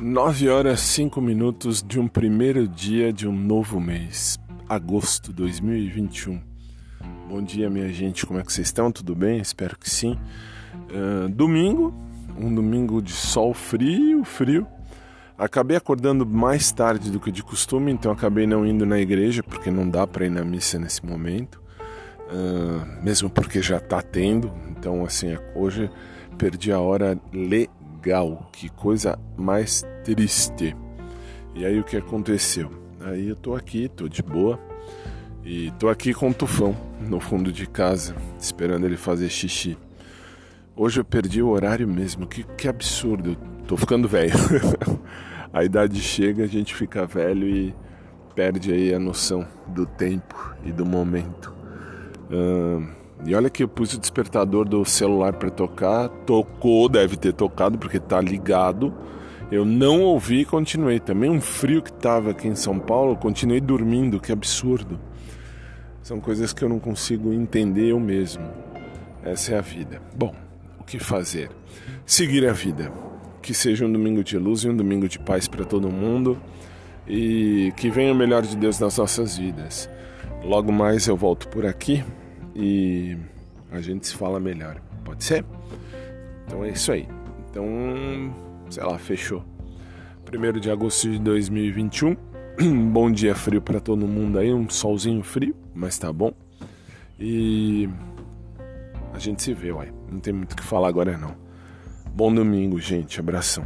9 horas 5 minutos de um primeiro dia de um novo mês, agosto 2021. Bom dia, minha gente, como é que vocês estão? Tudo bem? Espero que sim. Uh, domingo, um domingo de sol frio, frio. Acabei acordando mais tarde do que de costume, então acabei não indo na igreja, porque não dá para ir na missa nesse momento, uh, mesmo porque já tá tendo. Então, assim, hoje perdi a hora legal legal, que coisa mais triste. E aí o que aconteceu? Aí eu tô aqui, tô de boa, e tô aqui com o Tufão no fundo de casa, esperando ele fazer xixi. Hoje eu perdi o horário mesmo, que, que absurdo, tô ficando velho. a idade chega, a gente fica velho e perde aí a noção do tempo e do momento. E olha que eu pus o despertador do celular para tocar, tocou, deve ter tocado porque tá ligado. Eu não ouvi e continuei. Também um frio que tava aqui em São Paulo, continuei dormindo, que absurdo. São coisas que eu não consigo entender eu mesmo. Essa é a vida. Bom, o que fazer? Seguir a vida. Que seja um domingo de luz e um domingo de paz para todo mundo e que venha o melhor de Deus nas nossas vidas. Logo mais eu volto por aqui e a gente se fala melhor. Pode ser? Então é isso aí. Então, sei lá, fechou. 1 de agosto de 2021. bom dia frio para todo mundo aí, um solzinho frio, mas tá bom. E a gente se vê, uai. Não tem muito o que falar agora não. Bom domingo, gente. Abração.